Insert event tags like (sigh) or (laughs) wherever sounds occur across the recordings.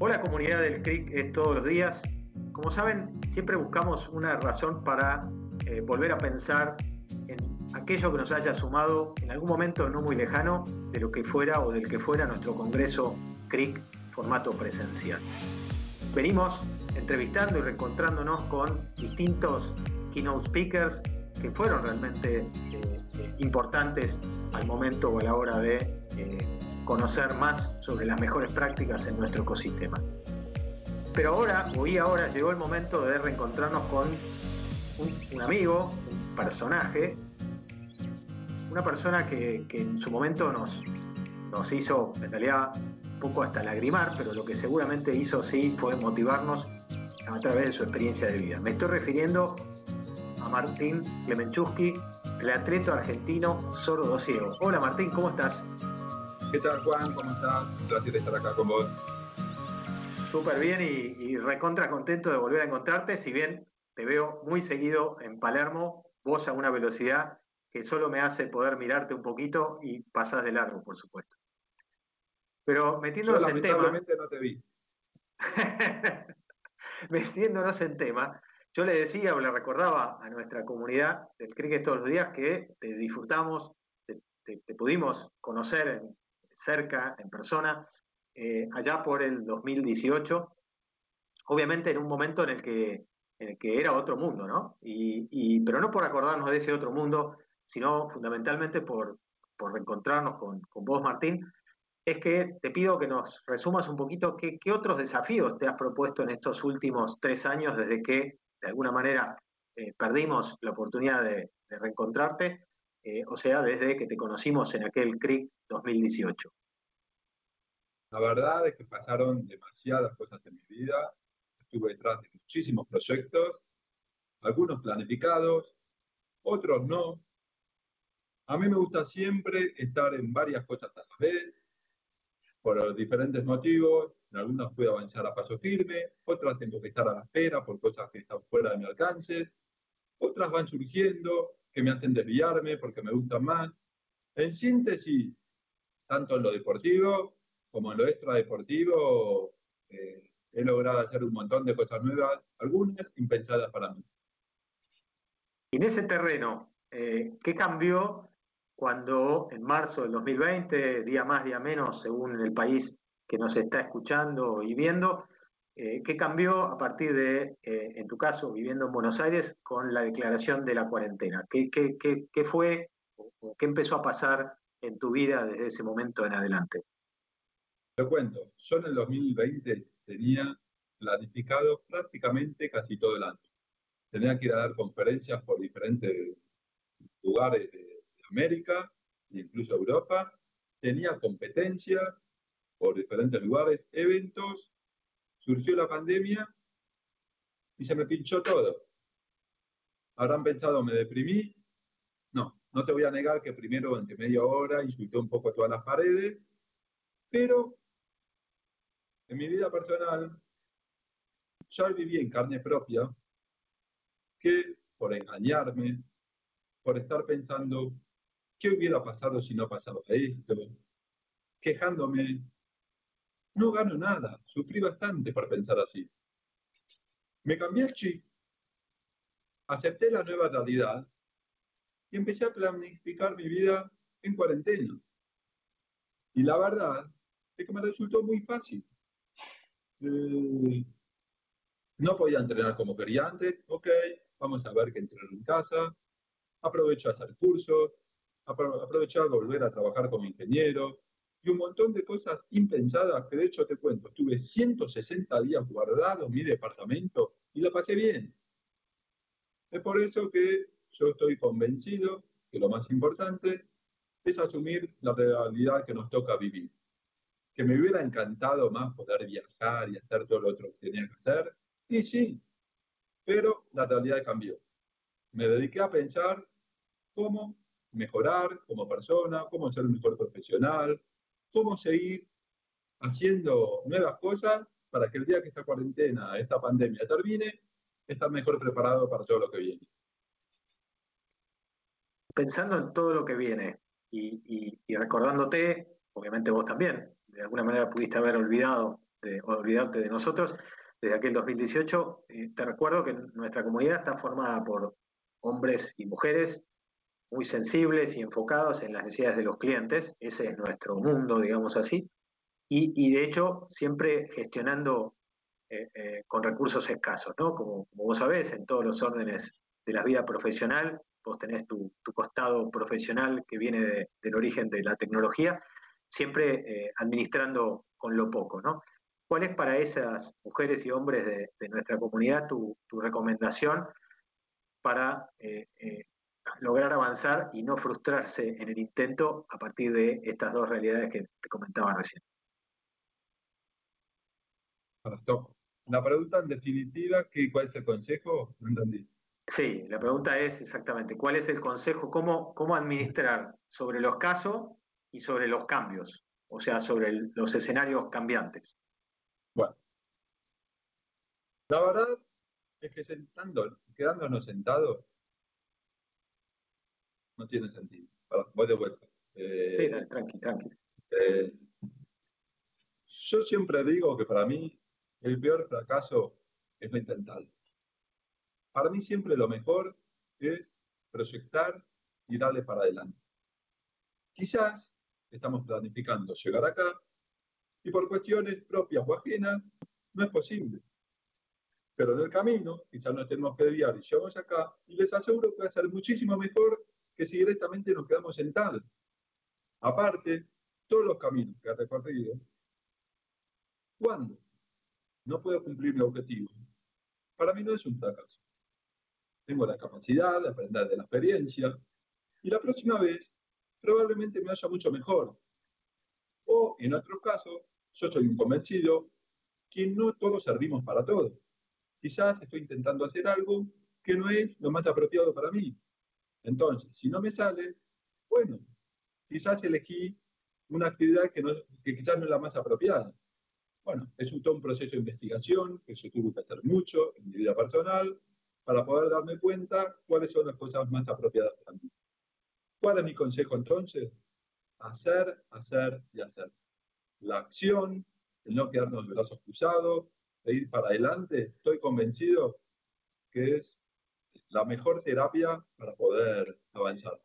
Hola comunidad del CRIC es todos los días. Como saben, siempre buscamos una razón para eh, volver a pensar en aquello que nos haya sumado en algún momento no muy lejano de lo que fuera o del que fuera nuestro congreso CRIC formato presencial. Venimos entrevistando y reencontrándonos con distintos keynote speakers que fueron realmente eh, eh, importantes al momento o a la hora de conocer más sobre las mejores prácticas en nuestro ecosistema. Pero ahora, hoy ahora, llegó el momento de reencontrarnos con un, amigo, un personaje, una persona que, en su momento nos, nos hizo, en realidad, un poco hasta lagrimar, pero lo que seguramente hizo sí fue motivarnos a través de su experiencia de vida. Me estoy refiriendo a Martín Klemenchusky, el atleta argentino sordo ciego. Hola Martín, ¿cómo estás? ¿Qué tal, Juan? ¿Cómo estás? Gracias de estar acá con vos. Súper bien y, recontra contento de volver a encontrarte, si bien te veo muy seguido en Palermo, vos a una velocidad que solo me hace poder mirarte un poquito y pasás de largo, por supuesto. Pero metiéndonos en tema. no te vi. (laughs) metiéndonos en tema, yo le decía o le recordaba a nuestra comunidad del cricket todos los días que te disfrutamos, te pudimos conocer en, cerca, en persona, eh, allá por el 2018, obviamente en un momento en el que, en el que era otro mundo, ¿no? Y, pero no por acordarnos de ese otro mundo, sino fundamentalmente por, por reencontrarnos con, con vos, Martín, es que te pido que nos resumas un poquito qué, otros desafíos te has propuesto en estos últimos tres años desde que, de alguna manera, eh, perdimos la oportunidad de, reencontrarte, eh, o sea, desde que te conocimos en aquel CRIC 2018? La verdad es que pasaron demasiadas cosas en mi vida. Estuve detrás de muchísimos proyectos, algunos planificados, otros no. A mí me gusta siempre estar en varias cosas a la vez, por diferentes motivos. En algunas puedo avanzar a paso firme, otras tengo que estar a la espera por cosas que están fuera de mi alcance, otras van surgiendo que me hacen desviarme porque me gustan más. En síntesis, tanto en lo deportivo como en lo extradeportivo, eh, he logrado hacer un montón de cosas nuevas, algunas impensadas para mí. en ese terreno, eh, ¿qué cambió cuando en marzo del 2020, día más, día menos, según el país que nos está escuchando y viendo, eh, ¿qué cambió a partir de, en tu caso, viviendo en Buenos Aires, con la declaración de la cuarentena? ¿Qué, qué, qué, qué fue o qué empezó a pasar en tu vida desde ese momento en adelante? Te cuento, yo en el 2020 tenía planificado prácticamente casi todo el año. Tenía que ir a dar conferencias por diferentes lugares de, América, incluso Europa. Tenía competencia por diferentes lugares, eventos. Surgió la pandemia y se me pinchó todo. Habrán pensado, me deprimí, no te voy a negar que primero, durante media hora, insulté un poco todas las paredes, pero en mi vida personal ya viví en carne propia que por engañarme, por estar pensando qué hubiera pasado si no pasaba esto, quejándome, no gano nada, sufrí bastante por pensar así. Me cambié el chip, acepté la nueva realidad y empecé a planificar mi vida en cuarentena. Y la verdad es que me resultó muy fácil. Eh, no podía entrenar como quería antes, ok, vamos a ver qué entrenar en casa, aprovecho a hacer cursos, aprovecho a volver a trabajar como ingeniero, y un montón de cosas impensadas que de hecho te cuento, estuve 160 días guardado en mi departamento y lo pasé bien. Es por eso que yo estoy convencido que lo más importante es asumir la realidad que nos toca vivir. Que me hubiera encantado más poder viajar y hacer todo lo otro que tenía que hacer. Y sí, pero la realidad cambió. Me dediqué a pensar cómo mejorar como persona, cómo ser un mejor profesional, cómo seguir haciendo nuevas cosas para que el día que esta cuarentena, esta pandemia termine, estar mejor preparado para todo lo que viene pensando en todo lo que viene y, recordándote, obviamente vos también, de alguna manera pudiste haber olvidado de, olvidarte de nosotros desde aquel 2018. Eh, te recuerdo que nuestra comunidad está formada por hombres y mujeres muy sensibles y enfocados en las necesidades de los clientes. Ese es nuestro mundo, digamos así. Y, de hecho, siempre gestionando eh, eh, con recursos escasos, ¿no? Como, vos sabés, en todos los órdenes de la vida profesional, vos tenés tu, costado profesional que viene del origen de la tecnología, siempre administrando con lo poco, ¿no? ¿Cuál es para esas mujeres y hombres de, nuestra comunidad tu, recomendación para eh, eh, lograr avanzar y no frustrarse en el intento a partir de estas dos realidades que te comentaba recién? La pregunta en definitiva, ¿cuál es el consejo? No entendí. Sí, la pregunta es exactamente, ¿cuál es el consejo? ¿Cómo, cómo administrar sobre los casos y sobre los cambios? O sea, sobre los escenarios cambiantes. Bueno, la verdad es que sentando, quedándonos sentados no tiene sentido. voy de vuelta. Eh, sí, tranqui, tranqui. Eh, yo siempre digo que para mí el peor fracaso es no intentar. Para mí siempre lo mejor es proyectar y darle para adelante. Quizás estamos planificando llegar acá y por cuestiones propias o ajenas no es posible. Pero en el camino, quizás nos tenemos que desviar y llegamos acá, y les aseguro que va a ser muchísimo mejor que si directamente nos quedamos sentados. Aparte, todos los caminos que ha recorrido, ¿cuándo no puedo cumplir mi objetivo? Para mí no es un fracaso. Tengo la capacidad de aprender de la experiencia y la próxima vez probablemente me vaya mucho mejor. O, en otros casos, yo soy un convencido que no todos servimos para todo. Quizás estoy intentando hacer algo que no es lo más apropiado para mí. Entonces, si no me sale, bueno, quizás elegí una actividad que, no, que quizás no es la más apropiada. Bueno, es un, todo un proceso de investigación que yo tuve que hacer mucho en mi vida personal para poder darme cuenta cuáles son las cosas más apropiadas para mí. ¿Cuál es mi consejo entonces? Hacer, hacer y hacer la acción, el no quedarnos de brazos cruzados, de ir para adelante, estoy convencido que es la mejor terapia para poder avanzar.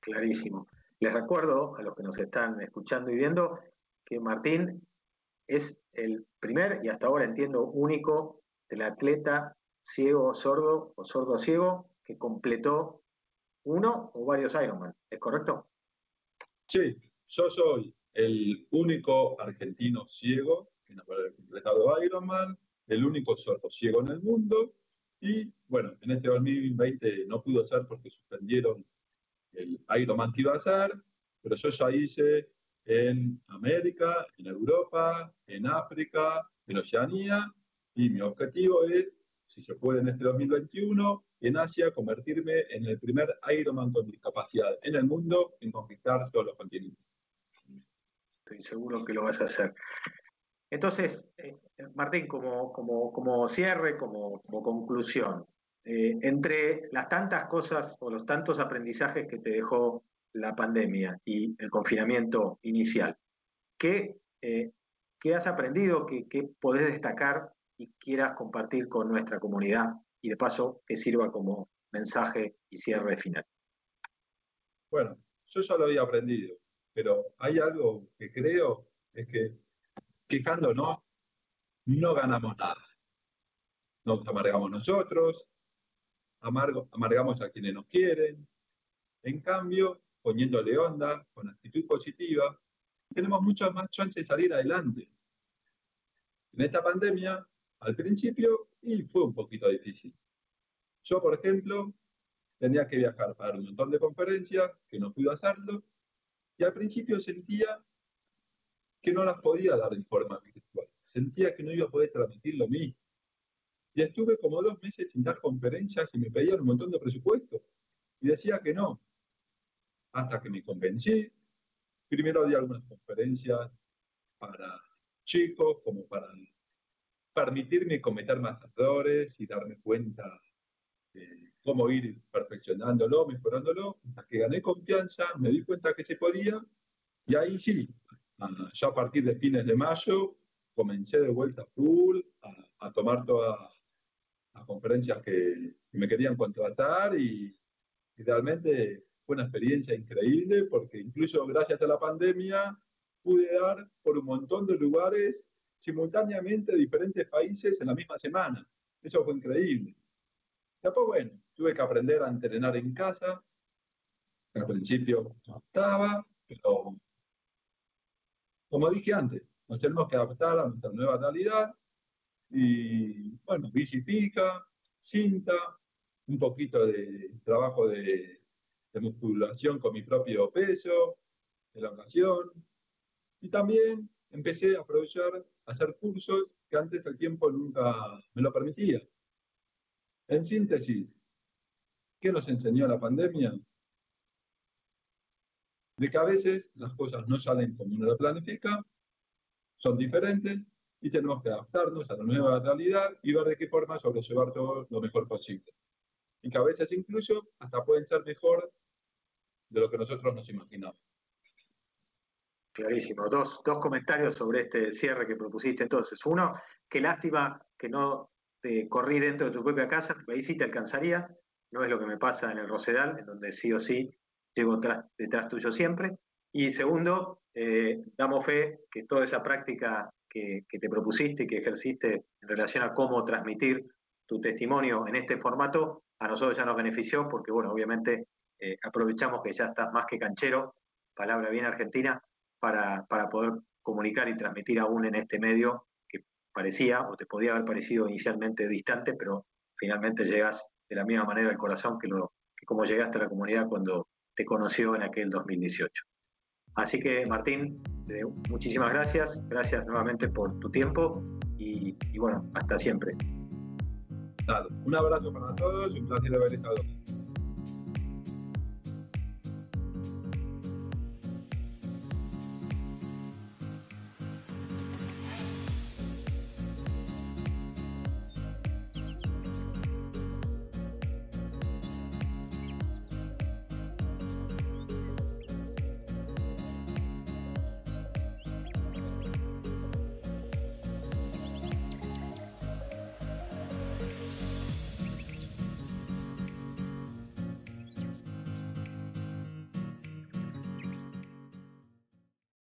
Clarísimo. Les recuerdo a los que nos están escuchando y viendo que Martín es el primer y hasta ahora entiendo único del atleta ciego sordo o sordo ciego que completó uno o varios Ironman. ¿Es correcto? Sí, yo soy el único argentino ciego que no puede haber completado Ironman, el único sordo ciego en el mundo. Y bueno, en este 2020 no pudo ser porque suspendieron el Ironman que iba a hacer, pero yo ya hice en América, en Europa, en África, en Oceanía, y mi objetivo es, si se puede en este 2021, en Asia, convertirme en el primer Ironman con discapacidad en el mundo en conquistar todos los continentes estoy seguro que lo vas a hacer. Entonces, eh, Martín, como, como, cierre, como, conclusión, eh, entre las tantas cosas o los tantos aprendizajes que te dejó la pandemia y el confinamiento inicial, ¿qué, eh, has aprendido, qué, qué podés destacar y quieras compartir con nuestra comunidad y de paso que sirva como mensaje y cierre final? Bueno, yo ya lo había aprendido pero hay algo que creo, es que quejándonos no ganamos nada. Nos amargamos nosotros, amargamos a quienes nos quieren. En cambio, poniéndole onda, con actitud positiva, tenemos muchas más chances de salir adelante. En esta pandemia, al principio, y fue un poquito difícil. Yo, por ejemplo, tenía que viajar para un montón de conferencias, que no pude hacerlo, y al principio sentía que no las podía dar en forma virtual. Sentía que no iba a poder transmitir lo mismo. Y estuve como dos meses sin dar conferencias y me pedían un montón de presupuesto. Y decía que no. Hasta que me convencí. Primero di algunas conferencias para chicos, como para permitirme cometer más errores y darme cuenta de cómo ir perfeccionándolo, mejorándolo, hasta que gané confianza, me di cuenta que se podía, y ahí sí, ya a partir de fines de mayo comencé de vuelta full a, tomar todas las conferencias que me querían contratar y, y realmente fue una experiencia increíble porque incluso gracias a la pandemia pude dar por un montón de lugares simultáneamente diferentes países en la misma semana. Eso fue increíble. Después, bueno, tuve que aprender a entrenar en casa. Al principio no estaba, pero como dije antes, nos tenemos que adaptar a nuestra nueva realidad. Y bueno, bici fija, cinta, un poquito de trabajo de, de musculación con mi propio peso, elongación. Y también empecé a aprovechar hacer cursos que antes el tiempo nunca me lo permitía. En síntesis, ¿qué nos enseñó la pandemia? De que a veces las cosas no salen como uno lo planifica, son diferentes y tenemos que adaptarnos a la nueva realidad y ver de qué forma sobrellevar todo lo mejor posible. Y que a veces incluso hasta pueden ser mejor de lo que nosotros nos imaginamos. Clarísimo. Dos, dos comentarios sobre este cierre que propusiste entonces. Uno, qué lástima que no te corrí dentro de tu propia casa, ahí sí te alcanzaría. No es lo que me pasa en el Rosedal, en donde sí o sí llego detrás tuyo siempre. Y segundo, eh, damos fe que toda esa práctica que, te propusiste y que ejerciste en relación a cómo transmitir tu testimonio en este formato, a nosotros ya nos benefició porque, bueno, obviamente eh, aprovechamos que ya estás más que canchero, palabra bien argentina, para, poder comunicar y transmitir aún en este medio que parecía o te podía haber parecido inicialmente distante, pero finalmente llegas de la misma manera al corazón que, lo, como llegaste a la comunidad cuando te conoció en aquel 2018. Así que Martín, eh, muchísimas gracias, gracias nuevamente por tu tiempo y, bueno, hasta siempre. Un abrazo para todos y un placer haber estado.